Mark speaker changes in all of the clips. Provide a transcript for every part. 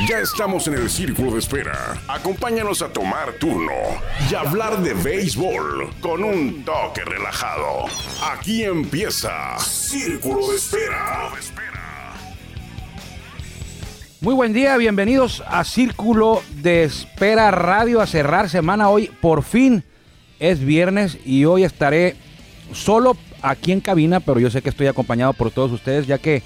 Speaker 1: Ya estamos en el círculo de espera. Acompáñanos a tomar turno y hablar de béisbol con un toque relajado. Aquí empieza Círculo de Espera.
Speaker 2: Muy buen día, bienvenidos a Círculo de Espera Radio a cerrar semana hoy. Por fin es viernes y hoy estaré solo aquí en cabina, pero yo sé que estoy acompañado por todos ustedes ya que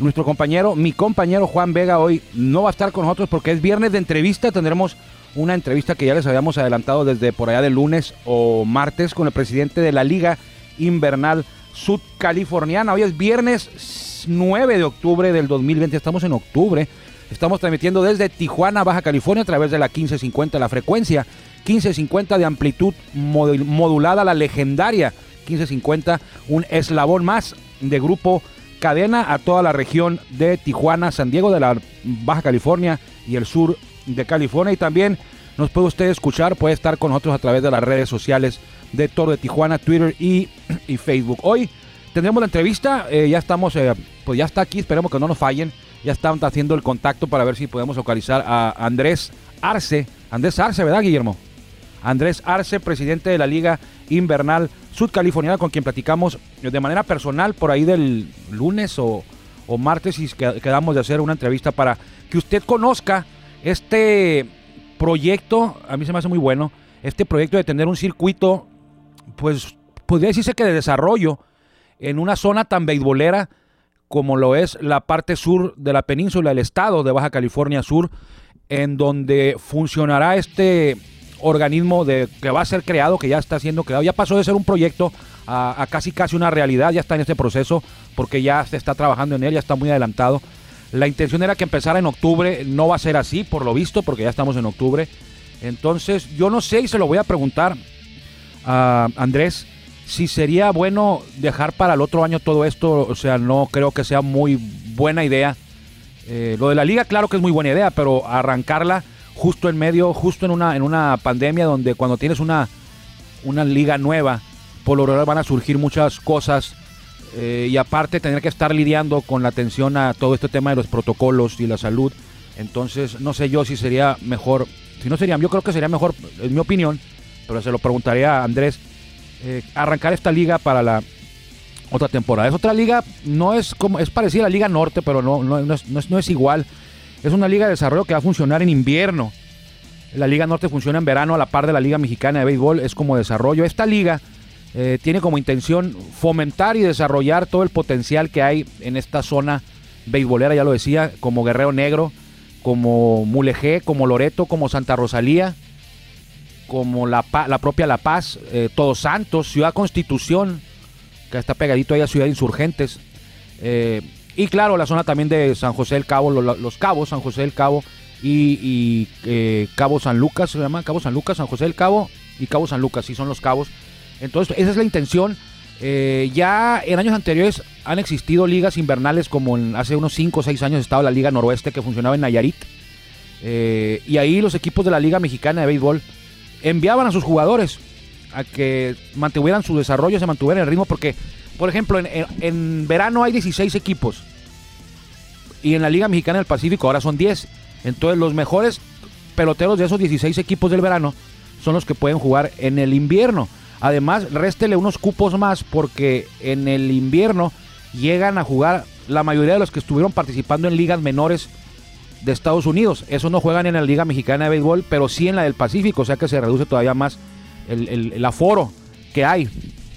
Speaker 2: nuestro compañero, mi compañero Juan Vega hoy no va a estar con nosotros porque es viernes de entrevista. Tendremos una entrevista que ya les habíamos adelantado desde por allá de lunes o martes con el presidente de la Liga Invernal Sudcaliforniana. Hoy es viernes 9 de octubre del 2020. Estamos en octubre. Estamos transmitiendo desde Tijuana, Baja California, a través de la 1550, la frecuencia 1550 de amplitud modulada, la legendaria 1550, un eslabón más de grupo cadena a toda la región de Tijuana, San Diego de la Baja California y el sur de California. Y también nos puede usted escuchar, puede estar con nosotros a través de las redes sociales de Toro de Tijuana, Twitter y, Facebook. Hoy tendremos la entrevista, eh, ya estamos, eh, pues ya está aquí, esperemos que no nos fallen. Ya están haciendo el contacto para ver si podemos localizar a Andrés Arce. Andrés Arce, ¿verdad, Guillermo? Andrés Arce, presidente de la Liga Invernal Sudcaliforniana, con quien platicamos de manera personal por ahí del lunes o, martes y quedamos de hacer una entrevista para que usted conozca este proyecto, a mí se me hace muy bueno, este proyecto de tener un circuito, pues podría decirse que de desarrollo en una zona tan beisbolera como lo es la parte sur de la península, el estado de Baja California Sur, en donde funcionará este organismo de, que va a ser creado, que ya está siendo creado, ya pasó de ser un proyecto a, casi casi una realidad, ya está en este proceso porque ya se está trabajando en él, ya está muy adelantado. La intención era que empezara en octubre, no va a ser así por lo visto, porque ya estamos en octubre. Entonces yo no sé y se lo voy a preguntar a Andrés si sería bueno dejar para el otro año todo esto, o sea, no creo que sea muy buena idea. Eh, lo de la liga, claro que es muy buena idea, pero arrancarla justo en medio, justo en una, en una pandemia donde cuando tienes una, una liga nueva, por lo general van a surgir muchas cosas eh, y aparte tener que estar lidiando con la atención a todo este tema de los protocolos y la salud. Entonces, no sé yo si sería mejor, si no sería, yo creo que sería mejor, en mi opinión, pero se lo preguntaría a Andrés, eh, arrancar esta liga para la otra temporada. Es otra liga, no es como, es parecida a la Liga Norte, pero no, no, no, es, no es igual. Es una liga de desarrollo que va a funcionar en invierno. La Liga Norte funciona en verano a la par de la Liga Mexicana de Béisbol, es como desarrollo. Esta liga eh, tiene como intención fomentar y desarrollar todo el potencial que hay en esta zona beisbolera, ya lo decía, como Guerrero Negro, como Mulegé, como Loreto, como Santa Rosalía, como la, propia La Paz, eh, Todos Santos, Ciudad Constitución, que está pegadito ahí a Ciudad Insurgentes. Eh, y claro, la zona también de San José del Cabo, los, Cabos, San José del Cabo y, eh, Cabo San Lucas, se llama Cabo San Lucas, San José del Cabo y Cabo San Lucas, sí son los cabos. Entonces, esa es la intención. Eh, ya en años anteriores han existido ligas invernales, como hace unos 5 o 6 años estaba la Liga Noroeste que funcionaba en Nayarit. Eh, y ahí los equipos de la Liga Mexicana de Béisbol enviaban a sus jugadores a que mantuvieran su desarrollo, se mantuvieran el ritmo, porque por ejemplo, en, verano hay 16 equipos. Y en la Liga Mexicana del Pacífico ahora son 10. Entonces los mejores peloteros de esos 16 equipos del verano son los que pueden jugar en el invierno. Además, réstele unos cupos más porque en el invierno llegan a jugar la mayoría de los que estuvieron participando en ligas menores de Estados Unidos. Esos no juegan en la Liga Mexicana de Béisbol, pero sí en la del Pacífico, o sea que se reduce todavía más el aforo que hay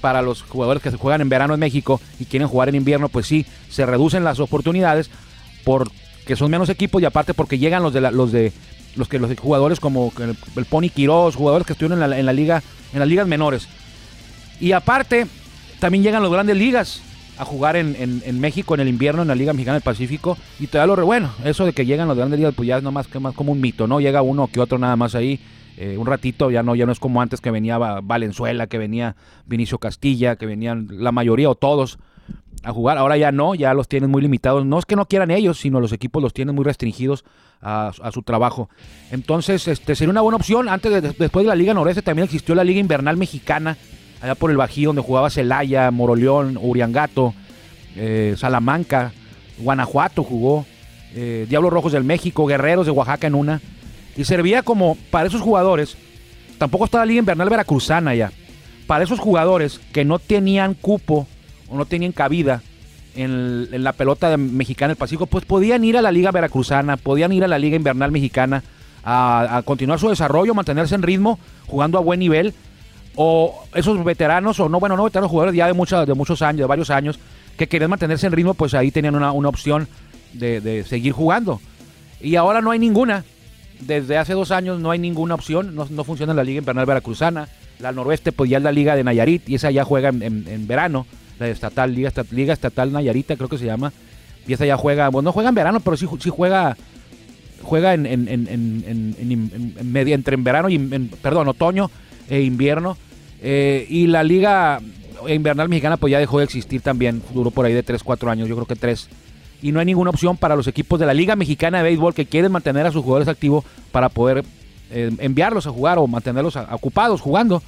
Speaker 2: para los jugadores que juegan en verano en México y quieren jugar en invierno, pues sí, se reducen las oportunidades porque son menos equipos y aparte porque llegan los de los de los que los jugadores como el, Pony Quiroz, jugadores que estuvieron en la, liga en las ligas menores. Y aparte también llegan los grandes ligas a jugar en, México en el invierno en la Liga Mexicana del Pacífico y todavía lo bueno, eso de que llegan los grandes ligas pues ya es que más como un mito, ¿no? Llega uno que otro nada más ahí eh, un ratito, ya no, ya no es como antes que venía Valenzuela, que venía Vinicio Castilla, que venían la mayoría o todos a jugar. Ahora ya no, ya los tienen muy limitados. No es que no quieran ellos, sino los equipos los tienen muy restringidos a, su trabajo. Entonces, este sería una buena opción. Antes de, después de la Liga Noreste también existió la Liga Invernal Mexicana, allá por el Bají, donde jugaba Celaya, Moroleón, Uriangato, eh, Salamanca, Guanajuato jugó. eh, Diablos Rojos del México, Guerreros de Oaxaca en una. Y servía como para esos jugadores, tampoco estaba la Liga Invernal Veracruzana ya, para esos jugadores que no tenían cupo o no tenían cabida en, la pelota mexicana del Pacífico, pues podían ir a la Liga Veracruzana, podían ir a la Liga Invernal Mexicana a, continuar su desarrollo, mantenerse en ritmo, jugando a buen nivel. O esos veteranos, o no, bueno, no veteranos jugadores ya de, muchos de muchos años, de varios años, que querían mantenerse en ritmo, pues ahí tenían una, opción de, seguir jugando. Y ahora no hay ninguna. Desde hace dos años no hay ninguna opción. No, funciona la Liga Invernal Veracruzana. La Noroeste, pues ya es la Liga de Nayarit, y esa ya juega en verano la estatal, Liga, Estatal Nayarita, creo que se llama. Y esa ya juega, bueno, no juega en verano, pero sí, sí juega juega en, en, en, en media, entre en verano y perdón, otoño e invierno. Eh, y la liga invernal mexicana pues ya dejó de existir también, duró por ahí de 3, 4 años, yo creo que 3. Y no hay ninguna opción para los equipos de la Liga Mexicana de Béisbol que quieren mantener a sus jugadores activos para poder eh, enviarlos a jugar o mantenerlos ocupados jugando.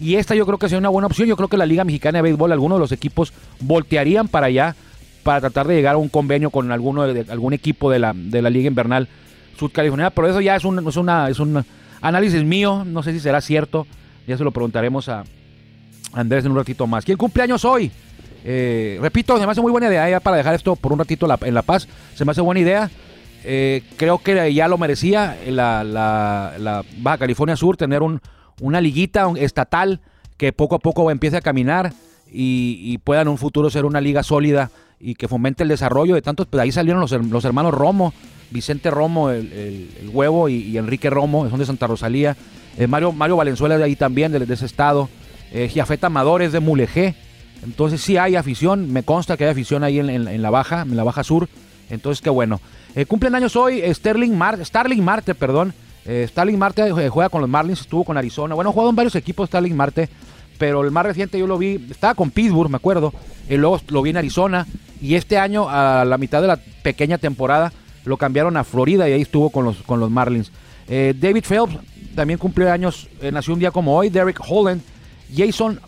Speaker 2: Y esta yo creo que sería una buena opción. Yo creo que la Liga Mexicana de Béisbol, algunos de los equipos voltearían para allá para tratar de llegar a un convenio con alguno de, algún equipo de la, de la Liga Invernal Sudcaliforniana. Pero eso ya es un, es, es un análisis mío. No sé si será cierto. Ya se lo preguntaremos a Andrés en un ratito más. ¿Quién cumpleaños hoy? Eh, repito, se me hace muy buena idea ya para dejar esto por un ratito en La Paz. Se me hace buena idea. Eh, creo que ya lo merecía la, la, la Baja California Sur tener un, una liguita estatal que poco a poco empiece a caminar y, pueda en un futuro ser una liga sólida y que fomente el desarrollo de tantos. Pues ahí salieron los, hermanos Romo, Vicente Romo, el, huevo y, Enrique Romo, son de Santa Rosalía. Eh, Mario, Mario Valenzuela de ahí también, de, ese estado. Eh, Giafeta Amador es de Mulegé. Entonces sí hay afición, me consta que hay afición ahí en, la baja, en la baja sur. Entonces qué bueno. Eh, cumplen años hoy Sterling, Starling Marte, perdón, eh, Starling Marte eh, juega con los Marlins, estuvo con Arizona. Bueno, ha jugado en varios equipos Starling Marte, pero el más reciente yo lo vi, estaba con Pittsburgh, me acuerdo, y luego lo vi en Arizona. Y este año, a la mitad de la pequeña temporada, lo cambiaron a Florida y ahí estuvo con los, con los Marlins. Eh, David Phelps también cumplió años, nació un día como hoy. Derek Holland, Jason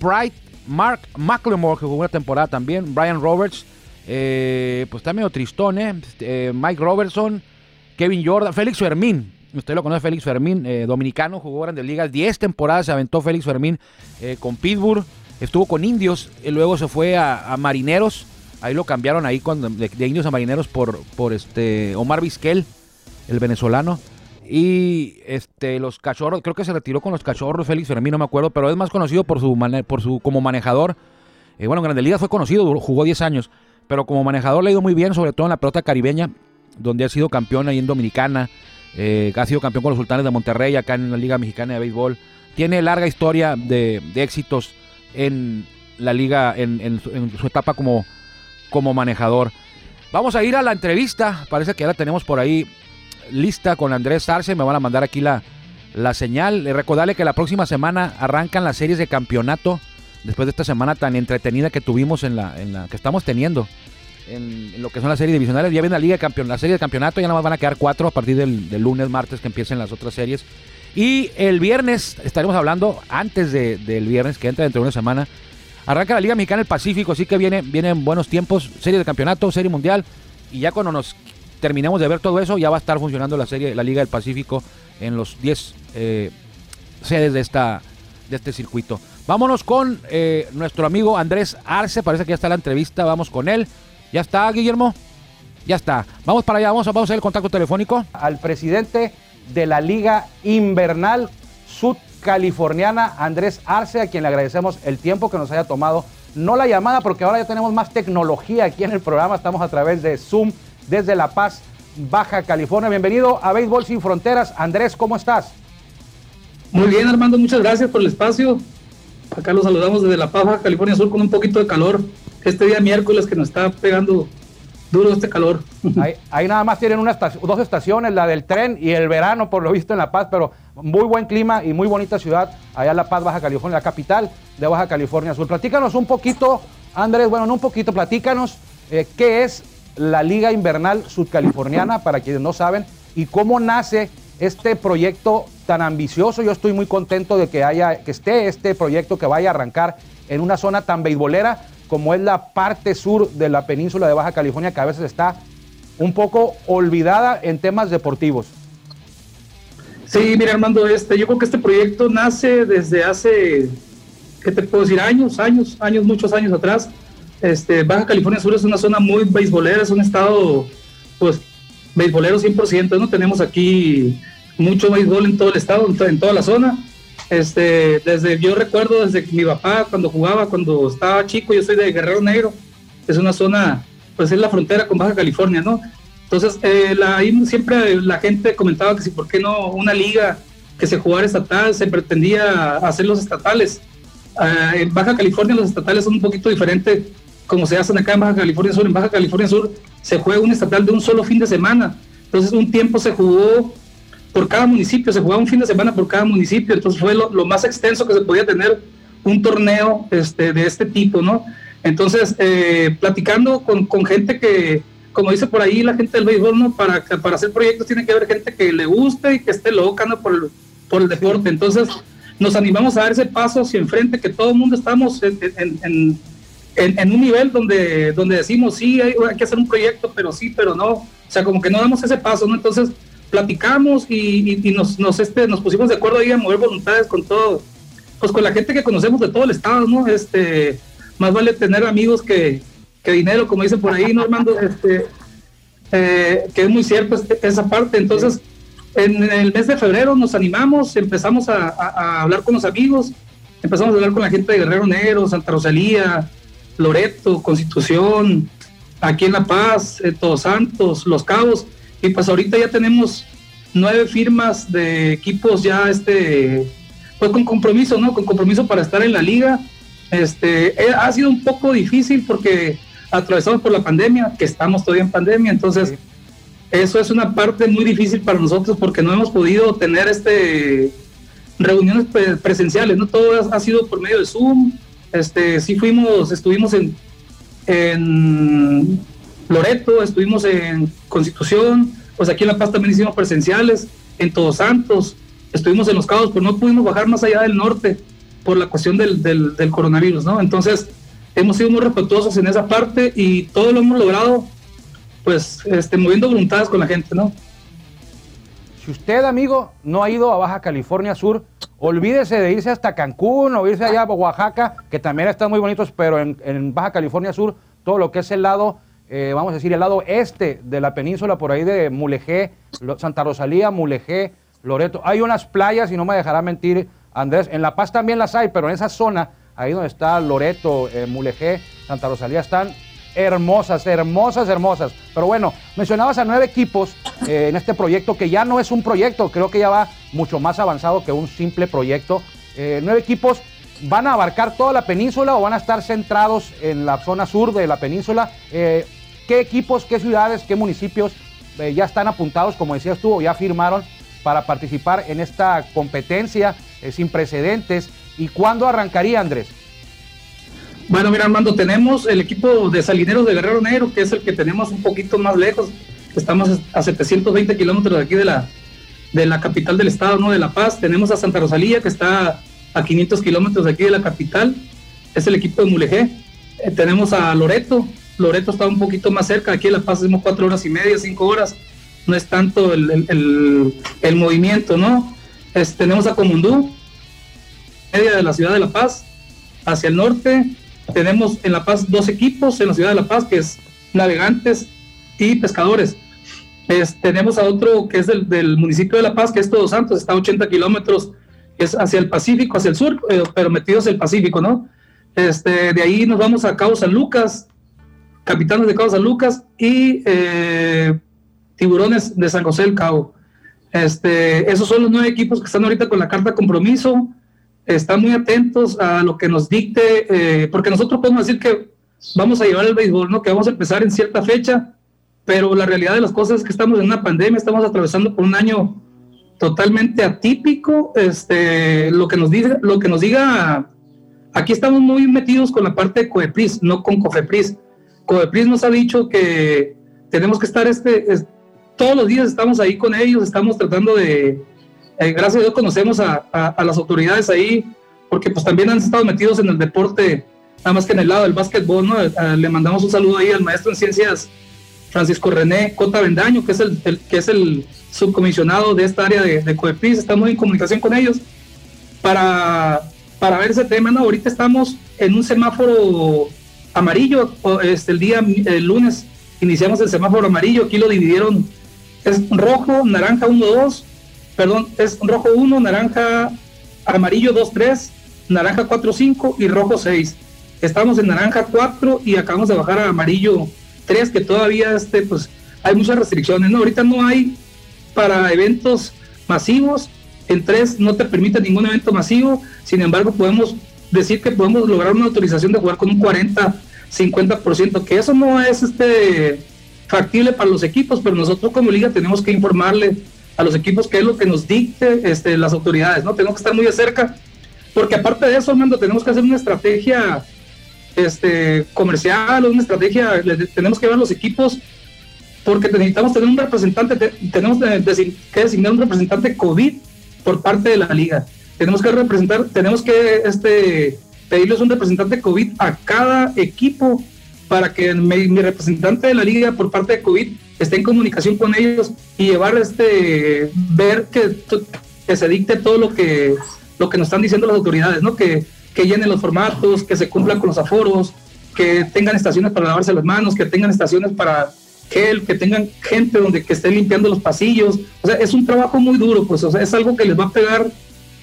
Speaker 2: Bright, Mark McLemore, que jugó una temporada también. Brian Roberts, pues está medio tristón, ¿eh? Mike Robertson, Kevin Jordan, Félix Fermín, Usted lo conoce, Félix Fermín, eh, dominicano, jugó Grandes Ligas, 10 temporadas se aventó Félix Fermín eh, con Pittsburgh, estuvo con Indios, y luego se fue a, Marineros, ahí lo cambiaron ahí de, Indios a Marineros por, por este Omar Vizquel, el venezolano. Y este los cachorros, creo que se retiró con los cachorros Félix Fermín, no me acuerdo, pero es más conocido por su, por su como manejador. Eh, bueno, en Grandes Ligas fue conocido, jugó 10 años, pero como manejador le ha ido muy bien, sobre todo en la pelota caribeña, donde ha sido campeón ahí en Dominicana, eh, ha sido campeón con los Sultanes de Monterrey acá en la Liga Mexicana de Béisbol. Tiene larga historia de, éxitos en la liga, en, su, etapa como, como manejador. Vamos a ir a la entrevista, parece que ya la tenemos por ahí lista con Andrés Arce, me van a mandar aquí la, la señal. Recordarle que la próxima semana arrancan las series de campeonato, después de esta semana tan entretenida que tuvimos en la, en la que estamos teniendo en, lo que son las series divisionales. Ya viene la Liga de Campeón, la serie de campeonato, ya nada más van a quedar cuatro a partir del, lunes, martes que empiecen las otras series. Y el viernes estaremos hablando, antes del viernes, que entra dentro de una semana, arranca la Liga Mexicana del Pacífico, así que viene, vienen buenos tiempos, serie de campeonato, serie mundial, y ya cuando nos terminemos de ver todo eso, ya va a estar funcionando la serie, la Liga del Pacífico en los 10 eh, sedes de, esta, de este circuito. Vámonos con eh, nuestro amigo Andrés Arce, parece que ya está la entrevista, vamos con él. ¿Ya está, Guillermo? Ya está. Vamos para allá, vamos a, vamos a el contacto telefónico. Al presidente de la Liga Invernal Sudcaliforniana, Andrés Arce, a quien le agradecemos el tiempo que nos haya tomado. No la llamada, porque ahora ya tenemos más tecnología aquí en el programa. Estamos a través de Zoom desde La Paz, Baja California. Bienvenido a Béisbol Sin Fronteras. Andrés, ¿cómo estás?
Speaker 3: Muy bien, Armando, muchas gracias por el espacio. Acá los saludamos desde La Paz, Baja California Sur, con un poquito de calor este día miércoles que nos está pegando duro este calor.
Speaker 2: Ahí, nada más tienen una dos estaciones, la del tren y el verano, por lo visto en La Paz, pero muy buen clima y muy bonita ciudad, allá en La Paz, Baja California, la capital de Baja California Sur. Platícanos un poquito, Andrés, bueno, no un poquito, platícanos eh, qué es la Liga Invernal Sudcaliforniana, para quienes no saben, y cómo nace este proyecto tan ambicioso. Yo estoy muy contento de que haya, que esté este proyecto que vaya a arrancar en una zona tan beisbolera como es la parte sur de la península de Baja California, que a veces está un poco olvidada en temas deportivos.
Speaker 3: Sí, mira Armando, este, yo creo que este proyecto nace desde hace, ¿qué te puedo decir? Años, años, años, muchos años atrás. Este, Baja California Sur es una zona muy beisbolera, es un estado, pues, beisbolero 100%, ¿no? Tenemos aquí mucho béisbol en todo el estado, en, toda la zona. Este, desde, yo recuerdo desde mi papá cuando jugaba, cuando estaba chico, yo soy de Guerrero Negro, es una zona, pues es la frontera con Baja California, ¿no? Entonces, eh, la, ahí siempre la gente comentaba que si, ¿por qué no una liga que se jugara estatal? Se pretendía hacer los estatales. Ah, en Baja California los estatales son un poquito diferentes como se hacen acá en Baja California Sur. En Baja California Sur se juega un estatal de un solo fin de semana. Entonces, un tiempo se jugó por cada municipio, se jugaba un fin de semana por cada municipio. Entonces, fue lo, más extenso que se podía tener un torneo este, de este tipo, ¿no? Entonces, eh, platicando con, gente que, como dice por ahí la gente del béisbol, ¿no? Para, para hacer proyectos tiene que haber gente que le guste y que esté loca, ¿no? Por el, por el deporte. Entonces, nos animamos a dar ese paso hacia enfrente, que todo el mundo estamos en, en, un nivel donde, donde decimos, sí, hay, que hacer un proyecto, pero sí, pero no. O sea, como que no damos ese paso, ¿no? Entonces, platicamos y, nos, nos, este, nos pusimos de acuerdo ahí a mover voluntades con todo, pues con la gente que conocemos de todo el estado, ¿no? Este, más vale tener amigos que, que dinero, como dicen por ahí, ¿no, Armando? Este, eh, que es muy cierto este, esa parte. Entonces, en, el mes de febrero nos animamos, empezamos a, hablar con los amigos, empezamos a hablar con la gente de Guerrero Negro, Santa Rosalía, Loreto, Constitución, aquí en La Paz, Todos Santos, Los Cabos, y pues ahorita ya tenemos nueve firmas de equipos ya, este, pues con compromiso, ¿no? Con compromiso para estar en la liga. Este, eh, ha sido un poco difícil porque atravesamos por la pandemia, que estamos todavía en pandemia, entonces eso es una parte muy difícil para nosotros porque no hemos podido tener este reuniones presenciales, no todo ha sido por medio de Zoom. Este, sí fuimos, estuvimos en, en Loreto, estuvimos en Constitución, pues aquí en La Paz también hicimos presenciales, en Todos Santos, estuvimos en Los Cabos, pero no pudimos bajar más allá del norte por la cuestión del, del, coronavirus, ¿no? Entonces, hemos sido muy respetuosos en esa parte y todo lo hemos logrado, pues, este, moviendo voluntades con la gente, ¿no?
Speaker 2: Si usted, amigo, no ha ido a Baja California Sur, olvídese de irse hasta Cancún o irse allá a Oaxaca, que también están muy bonitos, pero en, Baja California Sur, todo lo que es el lado, eh, vamos a decir, el lado este de la península, por ahí de Mulegé, Santa Rosalía, Mulegé, Loreto. Hay unas playas, y no me dejará mentir Andrés, en La Paz también las hay, pero en esa zona ahí donde está Loreto, eh, Mulegé, Santa Rosalía, están hermosas, hermosas, hermosas. Pero bueno, mencionabas a nueve equipos eh, en este proyecto que ya no es un proyecto, creo que ya va mucho más avanzado que un simple proyecto. Eh, nueve equipos van a abarcar toda la península o van a estar centrados en la zona sur de la península. ¿Qué equipos, qué ciudades, qué municipios ya están apuntados, como decías tú, o ya firmaron para participar en esta competencia sin precedentes ¿Y cuándo arrancaría, Andrés?
Speaker 3: Bueno, mira, Armando, tenemos el equipo de Salineros de Guerrero Negro, que es el que tenemos un poquito más lejos. Estamos a 720 kilómetros de aquí de la, de la capital del estado, ¿no? De La Paz. Tenemos a Santa Rosalía, que está a 500 kilómetros de aquí de la capital. Es el equipo de Mulegé. Eh, tenemos a Loreto. Loreto está un poquito más cerca. Aquí en La Paz hacemos cuatro horas y media, cinco horas. No es tanto el, el, movimiento, ¿no? tenemos a Comundú, media de la ciudad de La Paz, hacia el norte. Tenemos en La Paz dos equipos en la ciudad de La Paz, que es navegantes y pescadores. tenemos a otro que es del, municipio de La Paz, que es Todos Santos, está a 80 kilómetros, es hacia el Pacífico, hacia el sur, eh, pero metidos el Pacífico, ¿no? Este, de ahí nos vamos a Cabo San Lucas, Capitanes de Cabo San Lucas y eh, Tiburones de San José del Cabo. Este, esos son los nueve equipos que están ahorita con la carta compromiso están muy atentos a lo que nos dicte, eh, porque nosotros podemos decir que vamos a llevar el béisbol, ¿no? Que vamos a empezar en cierta fecha, pero la realidad de las cosas es que estamos en una pandemia, estamos atravesando por un año totalmente atípico. Este, lo que nos diga, lo que nos diga, aquí estamos muy metidos con la parte de Coepris, no con Cofepris. Coepris nos ha dicho que tenemos que estar este, todos los días estamos ahí con ellos, estamos tratando de eh, gracias a Dios conocemos a, las autoridades ahí, porque pues también han estado metidos en el deporte, nada más que en el lado del básquetbol, ¿no? Eh, le mandamos un saludo ahí al maestro en ciencias Francisco René Cota Vendaño, que es el, que es el subcomisionado de esta área de, de COEPRIS, estamos en comunicación con ellos para, para ver ese tema. ¿no? Ahorita estamos en un semáforo amarillo, este, el día el lunes iniciamos el semáforo amarillo, aquí lo dividieron, es rojo, naranja 1, 2, perdón, es rojo 1, naranja, amarillo 2, 3, naranja 4, 5 y rojo 6. Estamos en naranja 4 y acabamos de bajar a amarillo 3, que todavía este, pues, hay muchas restricciones. ¿no? Ahorita no hay para eventos masivos, en 3 no te permite ningún evento masivo, sin embargo podemos decir que podemos lograr una autorización de jugar con un 40, 50%, que eso no es este factible para los equipos, pero nosotros como liga tenemos que informarle a los equipos qué es lo que nos dicte este, las autoridades, ¿no? Tenemos que estar muy de cerca, porque aparte de eso, Armando, tenemos que hacer una estrategia este, comercial, una estrategia, tenemos que ver los equipos, porque necesitamos tener un representante, tenemos que designar un representante COVID por parte de la liga. Tenemos que representar, tenemos que este, pedirles un representante COVID a cada equipo para que mi, representante de la liga por parte de COVID esté en comunicación con ellos y llevar este ver que, que se dicte todo lo que lo que nos están diciendo las autoridades, ¿no? Que, que llenen los formatos, que se cumplan con los aforos, que tengan estaciones para lavarse las manos, que tengan estaciones para gel, que tengan gente donde que esté limpiando los pasillos. O sea, es un trabajo muy duro, pues, o sea, es algo que les va a pegar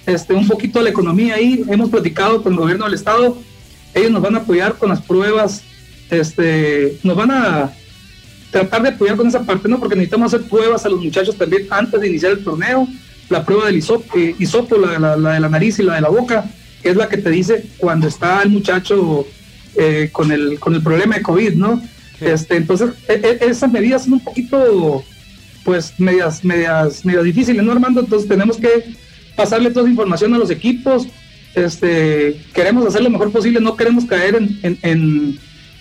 Speaker 3: este, un poquito la economía ahí. Hemos platicado con el gobierno del estado, ellos nos van a apoyar con las pruebas, este, nos van a tratar de apoyar con esa parte, ¿no? Porque necesitamos hacer pruebas a los muchachos también antes de iniciar el torneo. La prueba del hisopo, eh, la, de la nariz y la de la boca, que es la que te dice cuando está el muchacho eh, con, el, con el problema de COVID, ¿no? Este, entonces, e, e, esas medidas son un poquito, pues, medias, medias, medias difíciles, ¿no, Armando? Entonces tenemos que pasarle toda esa información a los equipos. Este, queremos hacer lo mejor posible, no queremos caer en, en,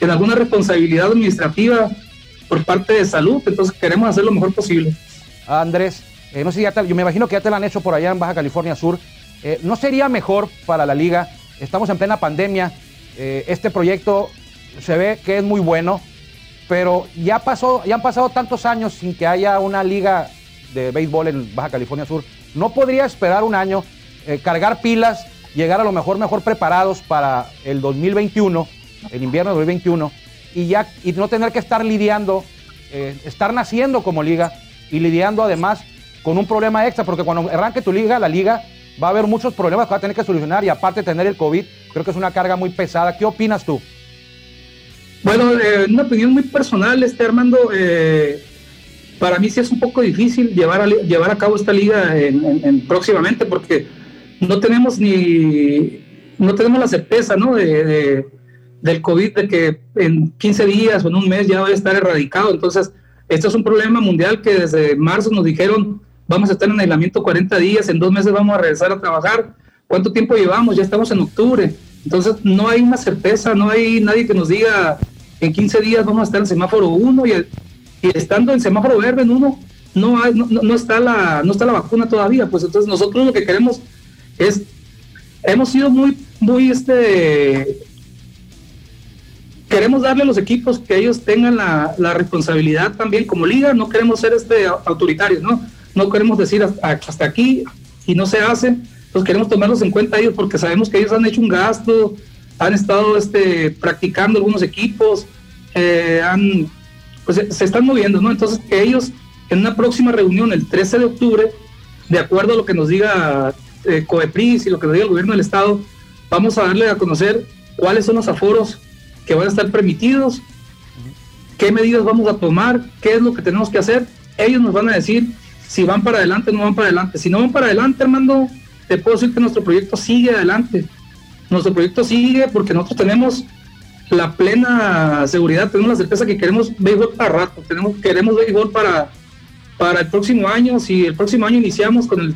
Speaker 3: alguna responsabilidad administrativa por parte de salud, entonces queremos hacer lo mejor posible.
Speaker 2: Andrés, eh, no sé si ya te, yo me imagino que ya te lo han hecho por allá en Baja California Sur. Eh, ¿No sería mejor para la liga? Estamos en plena pandemia. Eh, este proyecto se ve que es muy bueno, pero ya pasó, ya han pasado tantos años sin que haya una liga de béisbol en Baja California Sur. No podría esperar un año, eh, cargar pilas, llegar a lo mejor mejor preparados para el 2021, el invierno de 2021, y ya y no tener que estar lidiando, eh, estar naciendo como liga y lidiando además con un problema extra, porque cuando arranque tu liga, la liga va a haber muchos problemas que va a tener que solucionar y aparte tener el COVID, creo que es una carga muy pesada. ¿Qué opinas tú?
Speaker 3: Bueno, eh, una opinión muy personal, este Armando. Para mí sí es un poco difícil llevar a, llevar a cabo esta liga en, próximamente porque no tenemos ni no tenemos la certeza ¿no? de, del COVID de que en 15 días o en un mes ya va a estar erradicado. Entonces, esto es un problema mundial que desde marzo nos dijeron vamos a estar en aislamiento 40 días, en dos meses vamos a regresar a trabajar. ¿Cuánto tiempo llevamos? Ya estamos en octubre. Entonces, no hay una certeza, no hay nadie que nos diga en 15 días vamos a estar en semáforo 1 y, estando en semáforo verde en uno, no, hay, no, no, está la, no está la vacuna todavía, pues entonces nosotros lo que queremos es, hemos sido muy, muy, este, queremos darle a los equipos que ellos tengan la, la responsabilidad también como liga, no queremos ser este autoritarios, ¿no? No queremos decir hasta, aquí y no se hace, pues queremos tomarlos en cuenta ellos porque sabemos que ellos han hecho un gasto, han estado este, practicando algunos equipos, eh, han pues se están moviendo, ¿no? Entonces, ellos en una próxima reunión el 13 de octubre, de acuerdo a lo que nos diga eh, COEPRIS y lo que nos diga el gobierno del Estado, vamos a darle a conocer cuáles son los aforos que van a estar permitidos, qué medidas vamos a tomar, qué es lo que tenemos que hacer. Ellos nos van a decir si van para adelante o no van para adelante. Si no van para adelante, Armando, te puedo decir que nuestro proyecto sigue adelante. Nuestro proyecto sigue porque nosotros tenemos la plena seguridad, tenemos la certeza que queremos béisbol para rato, tenemos, queremos béisbol para, para el próximo año, si el próximo año iniciamos con el,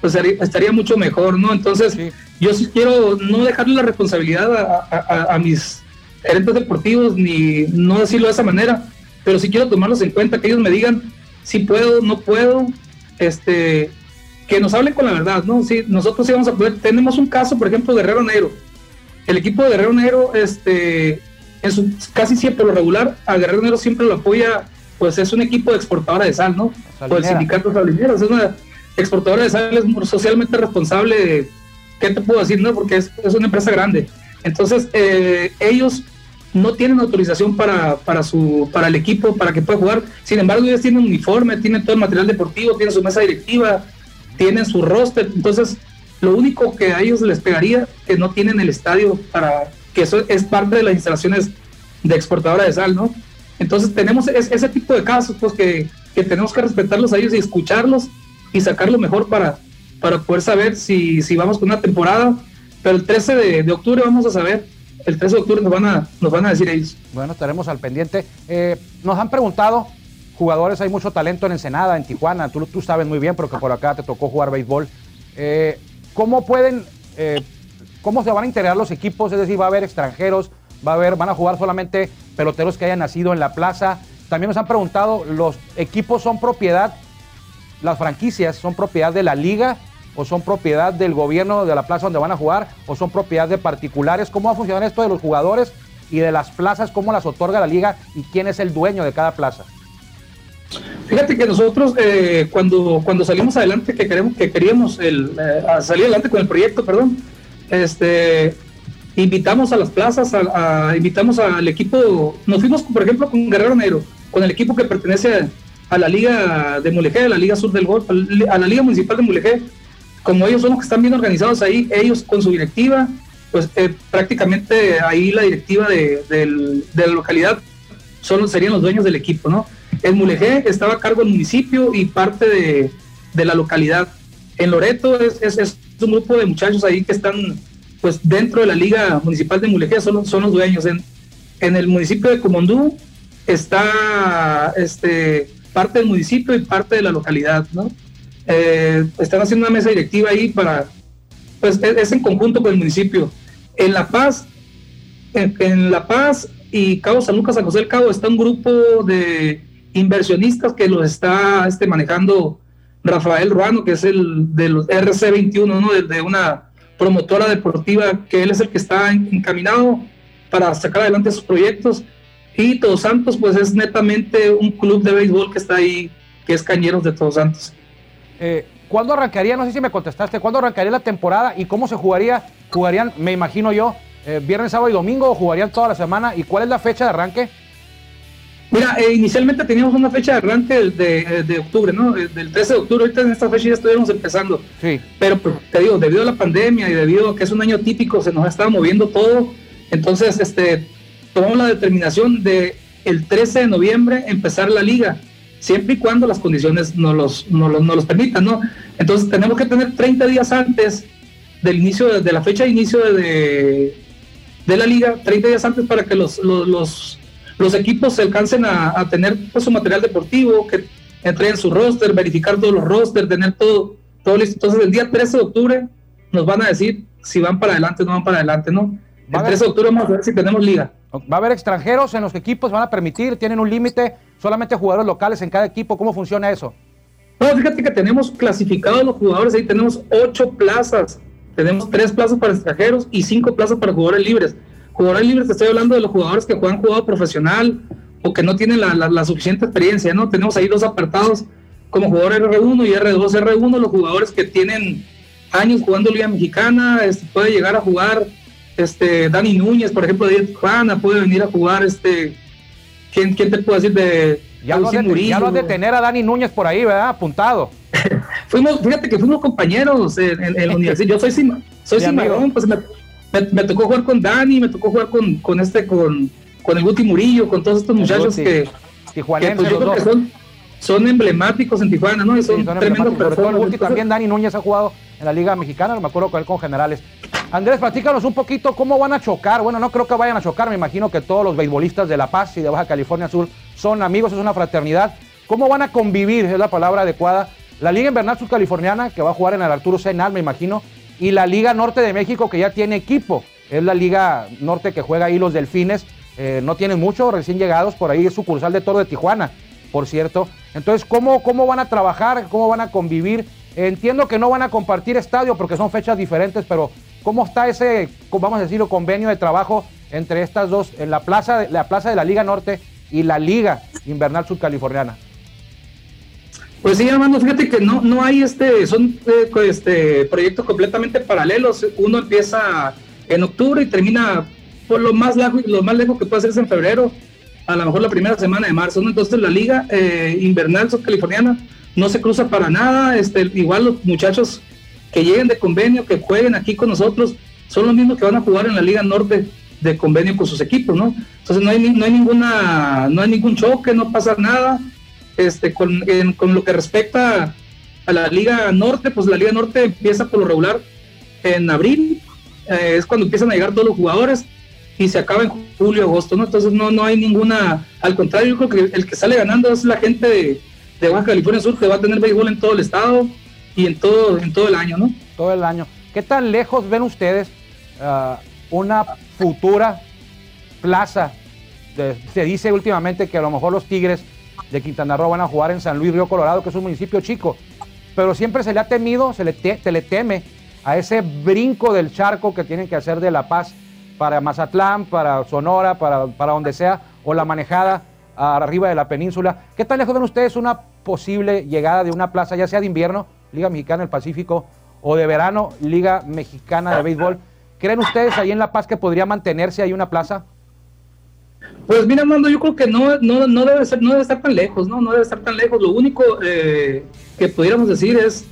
Speaker 3: pues estaría mucho mejor, ¿no? Entonces, yo sí quiero no dejarle la responsabilidad a, mis gerentes deportivos, ni no decirlo de esa manera, pero sí quiero tomarlos en cuenta, que ellos me digan si puedo, no puedo, este, que nos hablen con la verdad, ¿no? Si nosotros íbamos a poder, tenemos un caso, por ejemplo, de Guerrero Negro, el equipo de Guerrero Negro, este, en su, casi siempre lo regular, a Guerrero Negro siempre lo apoya, pues es un equipo de exportadora de sal, ¿no? O el sindicato salinero, es una exportadora de sal, es socialmente responsable, ¿qué te puedo decir, no? Porque es, es una empresa grande. Entonces, eh, ellos no tienen autorización para, para, su, para el equipo, para que pueda jugar. Sin embargo, ellos tienen uniforme, tienen todo el material deportivo, tienen su mesa directiva, tienen su roster. Entonces, lo único que a ellos les pegaría que no tienen el estadio para que eso es parte de las instalaciones de exportadora de sal, ¿no? Entonces tenemos ese tipo de casos pues que, que, tenemos que respetarlos a ellos y escucharlos y sacar lo mejor para, para poder saber si, si vamos con una temporada. Pero el 13 de, octubre vamos a saber el 13 de octubre nos van a, nos van a decir ellos.
Speaker 2: Bueno, estaremos al pendiente. Eh, nos han preguntado, jugadores, hay mucho talento en Ensenada, en Tijuana, tú, tú sabes muy bien porque por acá te tocó jugar béisbol. Eh, ¿Cómo pueden, eh, cómo se van a integrar los equipos? Es decir, va a haber extranjeros, va a haber, van a jugar solamente peloteros que hayan nacido en la plaza. También nos han preguntado, ¿los equipos son propiedad, las franquicias son propiedad de la liga o son propiedad del gobierno de la plaza donde van a jugar o son propiedad de particulares. ¿Cómo va a funcionar esto de los jugadores y de las plazas? ¿Cómo las otorga la liga y quién es el dueño de cada plaza?
Speaker 3: Fíjate que nosotros eh, cuando, cuando salimos adelante, que queremos, que queríamos eh, salir adelante con el proyecto, perdón, este, invitamos a las plazas, invitamos al equipo, nos fuimos por ejemplo con Guerrero Negro, con el equipo que pertenece a, la Liga de Mulegé, a la Liga Sur del Golf, a la Liga Municipal de Mulegé, como ellos son los que están bien organizados ahí, ellos con su directiva, pues eh, prácticamente ahí la directiva de, la localidad solo serían los dueños del equipo, ¿no? En Mulegé estaba a cargo del municipio y parte de, la localidad. En Loreto es, un grupo de muchachos ahí que están pues dentro de la liga municipal de Mulegé, son, son los dueños. En, en el municipio de Comondú está este, parte del municipio y parte de la localidad, ¿no? Eh, están haciendo una mesa directiva ahí para, pues es, en conjunto con el municipio. En La Paz, en, La Paz y Cabo San Lucas, San José del Cabo, está un grupo de inversionistas que los está este, manejando Rafael Ruano, que es el de los RC21, ¿no? de, una promotora deportiva, que él es el que está encaminado para sacar adelante sus proyectos. Y Todos Santos, pues es netamente un club de béisbol que está ahí, que es Cañeros de Todos Santos.
Speaker 2: Eh, ¿Cuándo arrancaría? No sé si me contestaste. ¿Cuándo arrancaría la temporada y cómo se jugaría? ¿Jugarían, me imagino yo, eh, viernes, sábado y domingo o jugarían toda la semana? ¿Y cuál es la fecha de arranque?
Speaker 3: Mira, eh, inicialmente teníamos una fecha de arranque de, octubre, ¿no? Del 13 de octubre, ahorita en esta fecha ya estuviéramos empezando. Sí. Pero pues, te digo, debido a la pandemia y debido a que es un año típico, se nos ha estado moviendo todo. Entonces, este, tomamos la determinación de el 13 de noviembre empezar la liga siempre y cuando las condiciones no los, no los, no los permitan, ¿no? Entonces tenemos que tener 30 días antes del inicio, de, la fecha de inicio de, de, la liga, 30 días antes para que los, los, los, equipos se alcancen a, tener pues, su material deportivo, que entreguen su roster, verificar todos los rosters, tener todo, todo listo. Entonces el día 13 de octubre nos van a decir si van para adelante o no van para adelante, ¿no? El 13 de octubre vamos a ver si tenemos liga.
Speaker 2: ¿Va a haber extranjeros en los equipos? ¿Van a permitir? ¿Tienen un límite? ¿Solamente jugadores locales en cada equipo? ¿Cómo funciona eso?
Speaker 3: No, fíjate que tenemos clasificados los jugadores, ahí tenemos ocho plazas. Tenemos tres plazas para extranjeros y cinco plazas para jugadores libres. Jugadores libres, te estoy hablando de los jugadores que juegan jugado profesional o que no tienen la, suficiente experiencia, ¿no? Tenemos ahí dos apartados como jugador R1 y R2. R1, los jugadores que tienen años jugando Liga Mexicana, este, puede llegar a jugar este, Dani Núñez, por ejemplo, de Juana, puede venir a jugar, este, ¿quién, quién te puede decir de...
Speaker 2: Ya lo, de, ya lo de tener a Dani Núñez por ahí, ¿verdad? Apuntado.
Speaker 3: fuimos, fíjate que fuimos compañeros en, la universidad. Yo soy, soy cimarrón, pues me, me, tocó jugar con Dani, me tocó jugar con, con este, con, con el Guti Murillo, con todos estos muchachos que, que pues, yo creo que son, son emblemáticos en Tijuana, ¿no? Y son, tremendos
Speaker 2: personas. también Dani Núñez ha jugado en la Liga Mexicana, me acuerdo con él con Generales. Andrés, platícanos un poquito cómo van a chocar. Bueno, no creo que vayan a chocar, me imagino que todos los beisbolistas de La Paz y de Baja California Sur son amigos, es una fraternidad. ¿Cómo van a convivir? Es la palabra adecuada. La Liga Invernal Californiana, que va a jugar en el Arturo Senal, me imagino, y la Liga Norte de México, que ya tiene equipo. Es la Liga Norte que juega ahí los Delfines. Eh, no tienen mucho, recién llegados, por ahí es sucursal de Toro de Tijuana, por cierto. Entonces, ¿cómo, ¿cómo van a trabajar? ¿Cómo van a convivir? Entiendo que no van a compartir estadio porque son fechas diferentes, pero ¿Cómo está ese, vamos a decirlo, convenio de trabajo entre estas dos, en la plaza, la plaza de la Liga Norte y la Liga Invernal Subcaliforniana?
Speaker 3: Pues sí, Armando, fíjate que no, no hay este, son eh, este, proyectos completamente paralelos. Uno empieza en octubre y termina por lo más lejos, lo más lejos que puede hacerse en febrero, a lo mejor la primera semana de marzo. Entonces la liga eh, invernal subcaliforniana no se cruza para nada. Este, igual los muchachos que lleguen de convenio, que jueguen aquí con nosotros, son los mismos que van a jugar en la liga norte de convenio con sus equipos, ¿no? Entonces no hay, no hay ninguna, no hay ningún choque, no pasa nada este, con, lo que respecta a la Liga Norte, pues la Liga Norte empieza por lo regular en abril, eh, es cuando empiezan a llegar todos los jugadores y se acaba en julio, agosto, ¿no? Entonces no, no hay ninguna, al contrario, yo creo que el que sale ganando es la gente de, Baja California Sur, que va a tener béisbol en todo el estado y en todo, en todo el año, ¿no?
Speaker 2: Todo el año. ¿Qué tan lejos ven ustedes uh, una futura plaza? se dice últimamente que a lo mejor los Tigres de Quintana Roo van a jugar en San Luis Río Colorado, que es un municipio chico. Pero siempre se le ha temido, se le, le teme a ese brinco del charco que tienen que hacer de La Paz para Mazatlán, para Sonora, para, para donde sea, o la manejada arriba de la península. ¿Qué tan lejos ven ustedes una posible llegada de una plaza, ya sea de invierno, Liga Mexicana del Pacífico, o de verano, Liga Mexicana de Béisbol? ¿Creen ustedes ahí en La Paz que podría mantenerse ahí una plaza?
Speaker 3: Pues mira, Armando, yo creo que no, no, no, debe ser, no debe estar tan lejos, ¿no? No debe estar tan lejos. Lo único eh, que pudiéramos decir es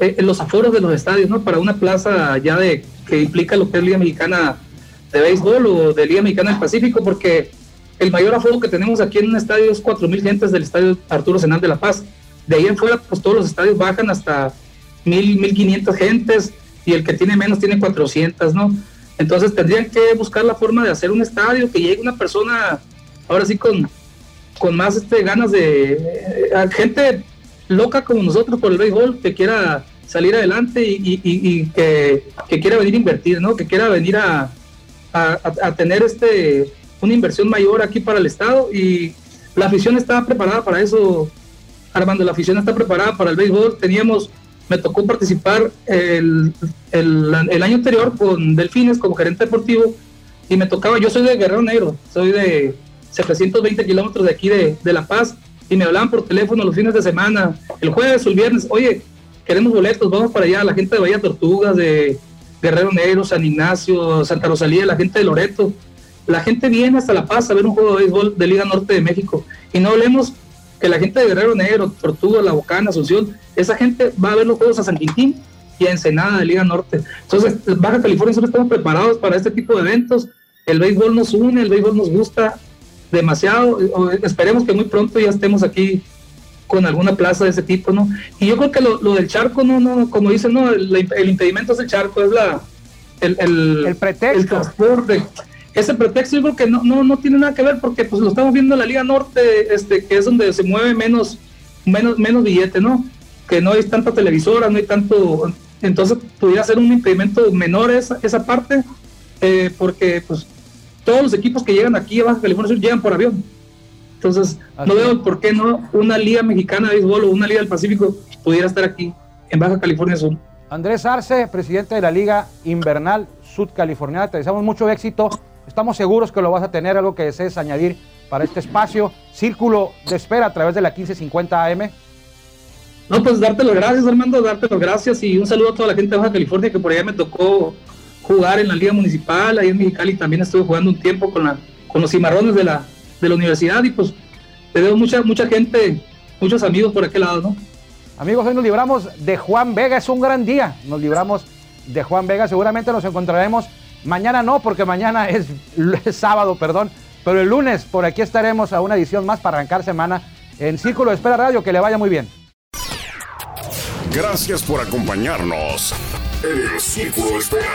Speaker 3: eh, los aforos de los estadios, ¿no? Para una plaza ya de que implica lo que es Liga Mexicana de Béisbol o de Liga Mexicana del Pacífico, porque el mayor aforo que tenemos aquí en un estadio es 4.000 gentes del estadio Arturo Senal de La Paz. De ahí en fuera, pues todos los estadios bajan hasta 1.000, 1.500 gentes y el que tiene menos tiene 400, ¿no? Entonces tendrían que buscar la forma de hacer un estadio que llegue una persona, ahora sí con, con más este, ganas de eh, gente loca como nosotros por el béisbol que quiera salir adelante y, que, quiera venir a invertir, ¿no? Que quiera venir a, a, tener este una inversión mayor aquí para el estado y la afición está preparada para eso, Armando. La afición está preparada para el béisbol. Teníamos me tocó participar el, el, año anterior con Delfines como gerente deportivo y me tocaba, yo soy de Guerrero Negro, soy de 720 kilómetros de aquí de, de, La Paz y me hablaban por teléfono los fines de semana, el jueves o el viernes, oye, queremos boletos, vamos para allá, la gente de Bahía Tortugas, de Guerrero Negro, San Ignacio, Santa Rosalía, la gente de Loreto, la gente viene hasta La Paz a ver un juego de béisbol de Liga Norte de México y no hablemos que la gente de Guerrero Negro, Tortuga, La Bocana, Asunción, esa gente va a ver los juegos a San Quintín y a Ensenada de Liga Norte. Entonces, Baja California Sur estamos preparados para este tipo de eventos. El béisbol nos une, el béisbol nos gusta demasiado. Esperemos que muy pronto ya estemos aquí con alguna plaza de ese tipo, ¿no? Y yo creo que lo, del charco, no, no, como dicen, no, el, impedimento es el charco, es la el, el,
Speaker 2: el pretexto.
Speaker 3: El transporte ese pretexto yo creo que no, no, no tiene nada que ver porque pues lo estamos viendo en la Liga Norte, este, que es donde se mueve menos, menos, menos billete, ¿no? Que no hay tanta televisora, no hay tanto, entonces pudiera ser un impedimento menor esa, esa parte, eh, porque pues todos los equipos que llegan aquí a Baja California Sur llegan por avión. Entonces, no veo por qué no una liga mexicana de béisbol o una liga del Pacífico pudiera estar aquí en Baja California Sur.
Speaker 2: Andrés Arce, presidente de la Liga Invernal Sudcaliforniana, te deseamos mucho éxito Estamos seguros que lo vas a tener, algo que desees añadir para este espacio. Círculo de espera a través de la 1550 AM.
Speaker 3: No, pues darte las gracias, Armando, darte las gracias y un saludo a toda la gente de Baja California que por allá me tocó jugar en la Liga Municipal, ahí en Mexicali también estuve jugando un tiempo con, la, con los cimarrones de la, de la universidad y pues te veo mucha, mucha gente, muchos amigos por aquel lado, ¿no?
Speaker 2: Amigos, hoy nos libramos de Juan Vega, es un gran día, nos libramos de Juan Vega, seguramente nos encontraremos Mañana no, porque mañana es, sábado, perdón. Pero el lunes por aquí estaremos a una edición más para arrancar semana en Círculo de Espera Radio. Que le vaya muy bien.
Speaker 1: Gracias por acompañarnos en el Círculo Espera.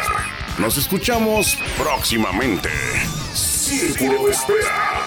Speaker 1: Nos escuchamos próximamente. Círculo Espera.